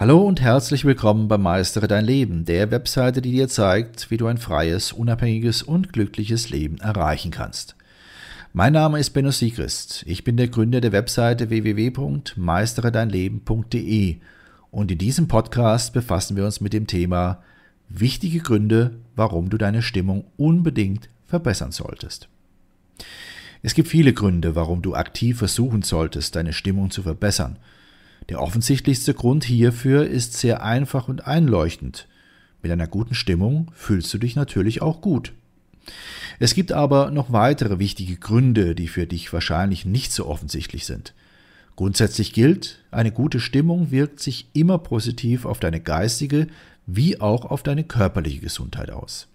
Hallo und herzlich willkommen bei Meistere dein Leben, der Webseite, die dir zeigt, wie du ein freies, unabhängiges und glückliches Leben erreichen kannst. Mein Name ist Benno Siegrist. Ich bin der Gründer der Webseite www.meisteredeinleben.de und in diesem Podcast befassen wir uns mit dem Thema wichtige Gründe, warum du deine Stimmung unbedingt verbessern solltest. Es gibt viele Gründe, warum du aktiv versuchen solltest, deine Stimmung zu verbessern – der offensichtlichste Grund hierfür ist sehr einfach und einleuchtend. Mit einer guten Stimmung fühlst du dich natürlich auch gut. Es gibt aber noch weitere wichtige Gründe, die für dich wahrscheinlich nicht so offensichtlich sind. Grundsätzlich gilt, eine gute Stimmung wirkt sich immer positiv auf deine geistige wie auch auf deine körperliche Gesundheit aus.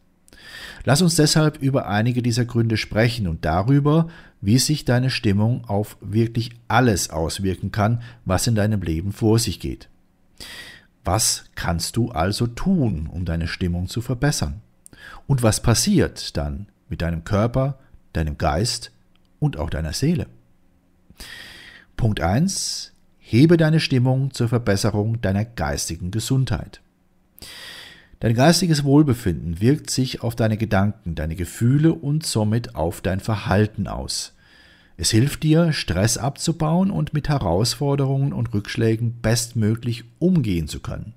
Lass uns deshalb über einige dieser Gründe sprechen und darüber, wie sich deine Stimmung auf wirklich alles auswirken kann, was in deinem Leben vor sich geht. Was kannst du also tun, um deine Stimmung zu verbessern? Und was passiert dann mit deinem Körper, deinem Geist und auch deiner Seele? Punkt 1. Hebe deine Stimmung zur Verbesserung deiner geistigen Gesundheit. Dein geistiges Wohlbefinden wirkt sich auf deine Gedanken, deine Gefühle und somit auf dein Verhalten aus. Es hilft dir, Stress abzubauen und mit Herausforderungen und Rückschlägen bestmöglich umgehen zu können.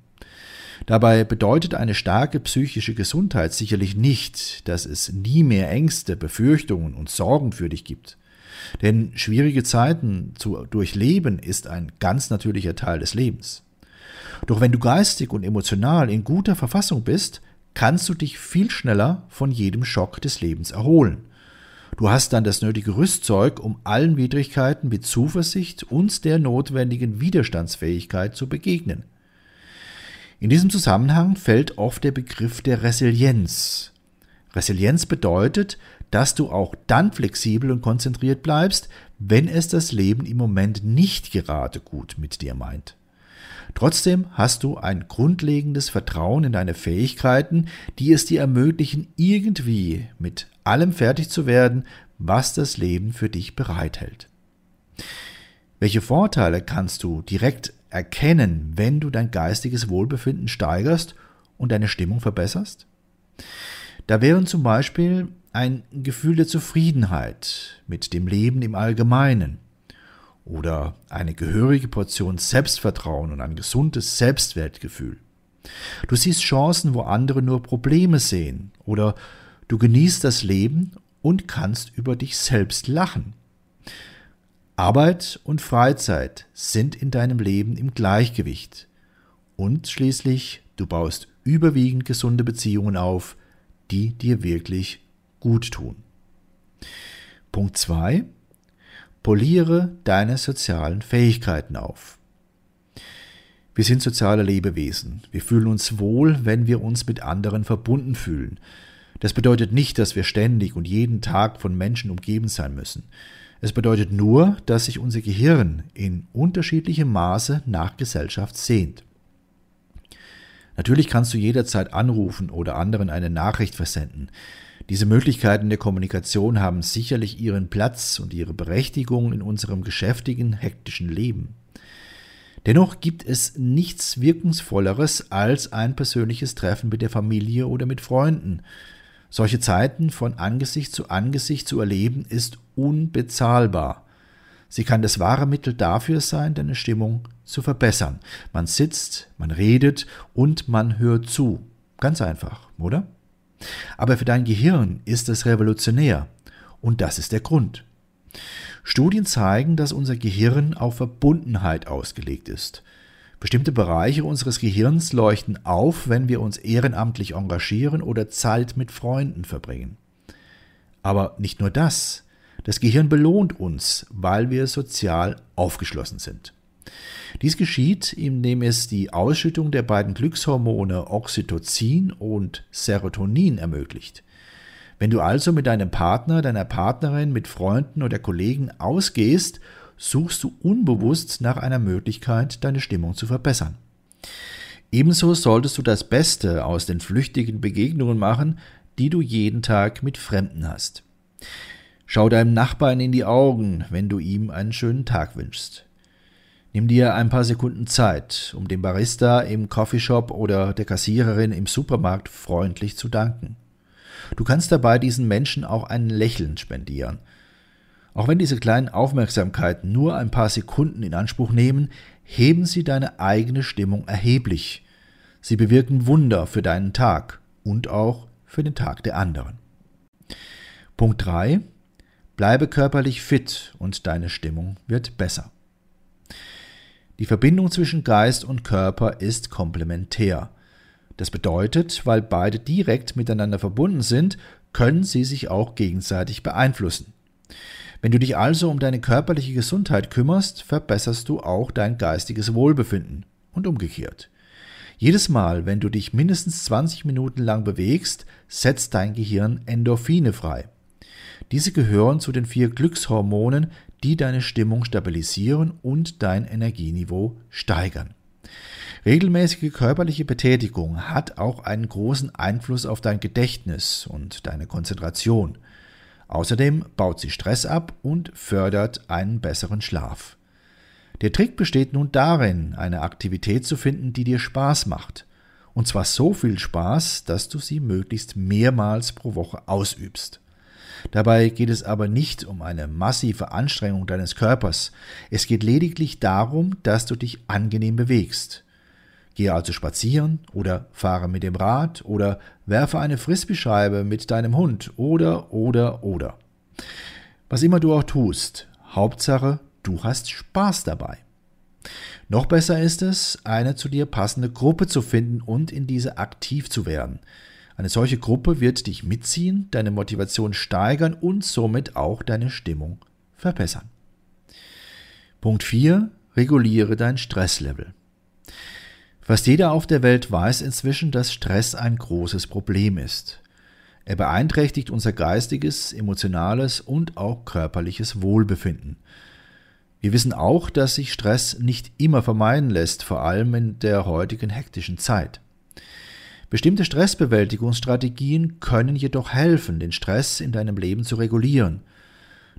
Dabei bedeutet eine starke psychische Gesundheit sicherlich nicht, dass es nie mehr Ängste, Befürchtungen und Sorgen für dich gibt. Denn schwierige Zeiten zu durchleben ist ein ganz natürlicher Teil des Lebens. Doch wenn du geistig und emotional in guter Verfassung bist, kannst du dich viel schneller von jedem Schock des Lebens erholen. Du hast dann das nötige Rüstzeug, um allen Widrigkeiten mit Zuversicht und der notwendigen Widerstandsfähigkeit zu begegnen. In diesem Zusammenhang fällt oft der Begriff der Resilienz. Resilienz bedeutet, dass du auch dann flexibel und konzentriert bleibst, wenn es das Leben im Moment nicht gerade gut mit dir meint. Trotzdem hast du ein grundlegendes Vertrauen in deine Fähigkeiten, die es dir ermöglichen, irgendwie mit allem fertig zu werden, was das Leben für dich bereithält. Welche Vorteile kannst du direkt erkennen, wenn du dein geistiges Wohlbefinden steigerst und deine Stimmung verbesserst? Da wären zum Beispiel ein Gefühl der Zufriedenheit mit dem Leben im Allgemeinen, oder eine gehörige Portion Selbstvertrauen und ein gesundes Selbstwertgefühl. Du siehst Chancen, wo andere nur Probleme sehen oder du genießt das Leben und kannst über dich selbst lachen. Arbeit und Freizeit sind in deinem Leben im Gleichgewicht. Und schließlich, du baust überwiegend gesunde Beziehungen auf, die dir wirklich gut tun. Punkt 2. Poliere deine sozialen Fähigkeiten auf. Wir sind soziale Lebewesen. Wir fühlen uns wohl, wenn wir uns mit anderen verbunden fühlen. Das bedeutet nicht, dass wir ständig und jeden Tag von Menschen umgeben sein müssen. Es bedeutet nur, dass sich unser Gehirn in unterschiedlichem Maße nach Gesellschaft sehnt. Natürlich kannst du jederzeit anrufen oder anderen eine Nachricht versenden. Diese Möglichkeiten der Kommunikation haben sicherlich ihren Platz und ihre Berechtigung in unserem geschäftigen, hektischen Leben. Dennoch gibt es nichts Wirkungsvolleres als ein persönliches Treffen mit der Familie oder mit Freunden. Solche Zeiten von Angesicht zu Angesicht zu erleben, ist unbezahlbar. Sie kann das wahre Mittel dafür sein, deine Stimmung zu verbessern. Man sitzt, man redet und man hört zu. Ganz einfach, oder? Aber für dein Gehirn ist es revolutionär. Und das ist der Grund. Studien zeigen, dass unser Gehirn auf Verbundenheit ausgelegt ist. Bestimmte Bereiche unseres Gehirns leuchten auf, wenn wir uns ehrenamtlich engagieren oder Zeit mit Freunden verbringen. Aber nicht nur das. Das Gehirn belohnt uns, weil wir sozial aufgeschlossen sind. Dies geschieht, indem es die Ausschüttung der beiden Glückshormone Oxytocin und Serotonin ermöglicht. Wenn du also mit deinem Partner, deiner Partnerin, mit Freunden oder Kollegen ausgehst, suchst du unbewusst nach einer Möglichkeit, deine Stimmung zu verbessern. Ebenso solltest du das Beste aus den flüchtigen Begegnungen machen, die du jeden Tag mit Fremden hast. Schau deinem Nachbarn in die Augen, wenn du ihm einen schönen Tag wünschst. Nimm dir ein paar Sekunden Zeit, um dem Barista im Coffeeshop oder der Kassiererin im Supermarkt freundlich zu danken. Du kannst dabei diesen Menschen auch ein Lächeln spendieren. Auch wenn diese kleinen Aufmerksamkeiten nur ein paar Sekunden in Anspruch nehmen, heben sie deine eigene Stimmung erheblich. Sie bewirken Wunder für deinen Tag und auch für den Tag der anderen. Punkt 3. Bleibe körperlich fit und deine Stimmung wird besser. Die Verbindung zwischen Geist und Körper ist komplementär. Das bedeutet, weil beide direkt miteinander verbunden sind, können sie sich auch gegenseitig beeinflussen. Wenn du dich also um deine körperliche Gesundheit kümmerst, verbesserst du auch dein geistiges Wohlbefinden und umgekehrt. Jedes Mal, wenn du dich mindestens 20 Minuten lang bewegst, setzt dein Gehirn Endorphine frei. Diese gehören zu den vier Glückshormonen, die deine Stimmung stabilisieren und dein Energieniveau steigern. Regelmäßige körperliche Betätigung hat auch einen großen Einfluss auf dein Gedächtnis und deine Konzentration. Außerdem baut sie Stress ab und fördert einen besseren Schlaf. Der Trick besteht nun darin, eine Aktivität zu finden, die dir Spaß macht. Und zwar so viel Spaß, dass du sie möglichst mehrmals pro Woche ausübst. Dabei geht es aber nicht um eine massive Anstrengung deines Körpers. Es geht lediglich darum, dass du dich angenehm bewegst. Gehe also spazieren oder fahre mit dem Rad oder werfe eine Frisbeescheibe mit deinem Hund oder oder oder. Was immer du auch tust, Hauptsache, du hast Spaß dabei. Noch besser ist es, eine zu dir passende Gruppe zu finden und in diese aktiv zu werden. Eine solche Gruppe wird dich mitziehen, deine Motivation steigern und somit auch deine Stimmung verbessern. Punkt 4. Reguliere dein Stresslevel. Fast jeder auf der Welt weiß inzwischen, dass Stress ein großes Problem ist. Er beeinträchtigt unser geistiges, emotionales und auch körperliches Wohlbefinden. Wir wissen auch, dass sich Stress nicht immer vermeiden lässt, vor allem in der heutigen hektischen Zeit. Bestimmte Stressbewältigungsstrategien können jedoch helfen, den Stress in deinem Leben zu regulieren.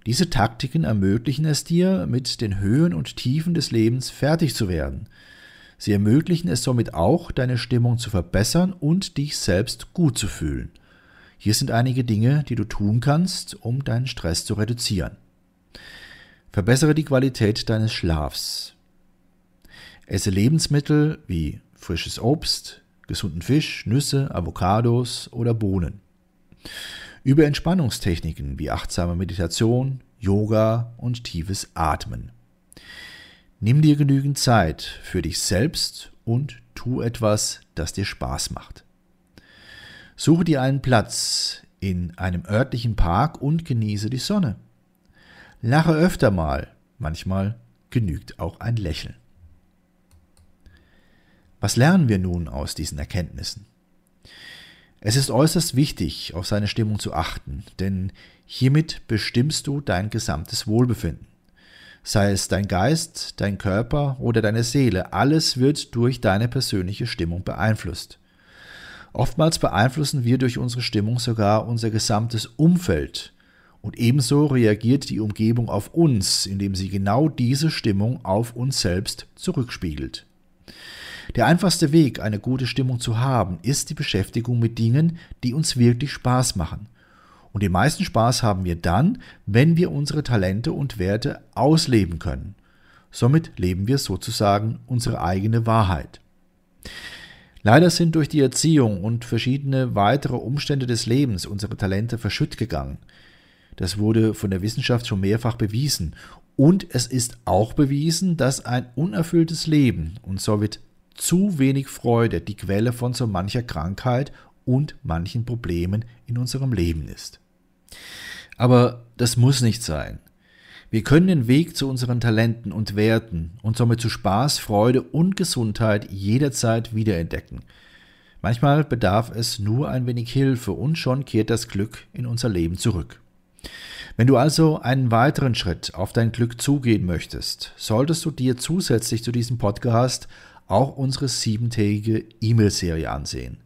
Diese Taktiken ermöglichen es dir, mit den Höhen und Tiefen des Lebens fertig zu werden. Sie ermöglichen es somit auch, deine Stimmung zu verbessern und dich selbst gut zu fühlen. Hier sind einige Dinge, die du tun kannst, um deinen Stress zu reduzieren. Verbessere die Qualität deines Schlafs. Esse Lebensmittel wie frisches Obst, gesunden Fisch, Nüsse, Avocados oder Bohnen. Über Entspannungstechniken wie achtsame Meditation, Yoga und tiefes Atmen. Nimm dir genügend Zeit für dich selbst und tu etwas, das dir Spaß macht. Suche dir einen Platz in einem örtlichen Park und genieße die Sonne. Lache öfter mal, manchmal genügt auch ein Lächeln. Was lernen wir nun aus diesen Erkenntnissen? Es ist äußerst wichtig, auf seine Stimmung zu achten, denn hiermit bestimmst du dein gesamtes Wohlbefinden. Sei es dein Geist, dein Körper oder deine Seele, alles wird durch deine persönliche Stimmung beeinflusst. Oftmals beeinflussen wir durch unsere Stimmung sogar unser gesamtes Umfeld, und ebenso reagiert die Umgebung auf uns, indem sie genau diese Stimmung auf uns selbst zurückspiegelt. Der einfachste Weg, eine gute Stimmung zu haben, ist die Beschäftigung mit Dingen, die uns wirklich Spaß machen. Und den meisten Spaß haben wir dann, wenn wir unsere Talente und Werte ausleben können. Somit leben wir sozusagen unsere eigene Wahrheit. Leider sind durch die Erziehung und verschiedene weitere Umstände des Lebens unsere Talente verschütt gegangen. Das wurde von der Wissenschaft schon mehrfach bewiesen. Und es ist auch bewiesen, dass ein unerfülltes Leben und somit zu wenig Freude die Quelle von so mancher Krankheit und manchen Problemen in unserem Leben ist. Aber das muss nicht sein. Wir können den Weg zu unseren Talenten und Werten und somit zu Spaß, Freude und Gesundheit jederzeit wiederentdecken. Manchmal bedarf es nur ein wenig Hilfe und schon kehrt das Glück in unser Leben zurück. Wenn du also einen weiteren Schritt auf dein Glück zugehen möchtest, solltest du dir zusätzlich zu diesem Podcast auch unsere siebentägige E-Mail-Serie ansehen.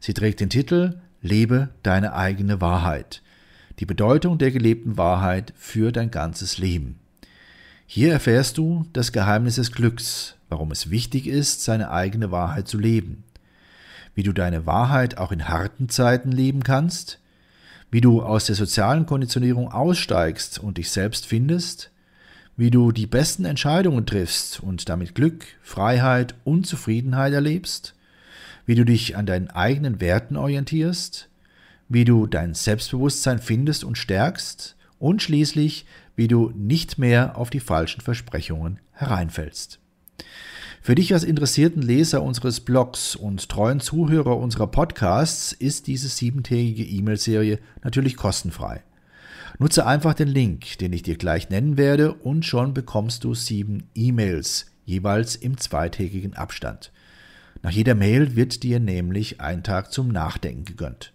Sie trägt den Titel Lebe deine eigene Wahrheit. Die Bedeutung der gelebten Wahrheit für dein ganzes Leben. Hier erfährst du das Geheimnis des Glücks, warum es wichtig ist, seine eigene Wahrheit zu leben, wie du deine Wahrheit auch in harten Zeiten leben kannst, wie du aus der sozialen Konditionierung aussteigst und dich selbst findest, wie du die besten Entscheidungen triffst und damit Glück, Freiheit und Zufriedenheit erlebst, wie du dich an deinen eigenen Werten orientierst, wie du dein Selbstbewusstsein findest und stärkst und schließlich, wie du nicht mehr auf die falschen Versprechungen hereinfällst. Für dich als interessierten Leser unseres Blogs und treuen Zuhörer unserer Podcasts ist diese siebentägige E-Mail-Serie natürlich kostenfrei. Nutze einfach den Link, den ich dir gleich nennen werde, und schon bekommst du sieben E-Mails, jeweils im zweitägigen Abstand. Nach jeder Mail wird dir nämlich ein Tag zum Nachdenken gegönnt.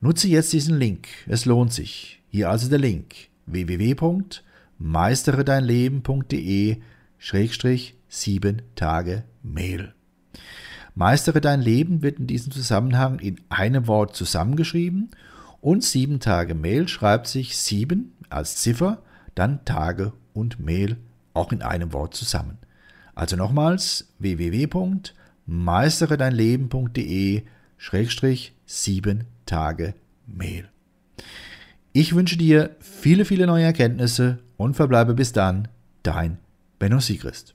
Nutze jetzt diesen Link, es lohnt sich. Hier also der Link www.meisteredeinleben.de Schrägstrich sieben Tage Mail. Meistere dein Leben wird in diesem Zusammenhang in einem Wort zusammengeschrieben und sieben Tage Mail schreibt sich sieben als Ziffer, dann Tage und Mail auch in einem Wort zusammen. Also nochmals www.meisteredeinleben.de Schrägstrich sieben Tage Mail. Ich wünsche dir viele, viele neue Erkenntnisse und verbleibe bis dann dein Benno Siegrist.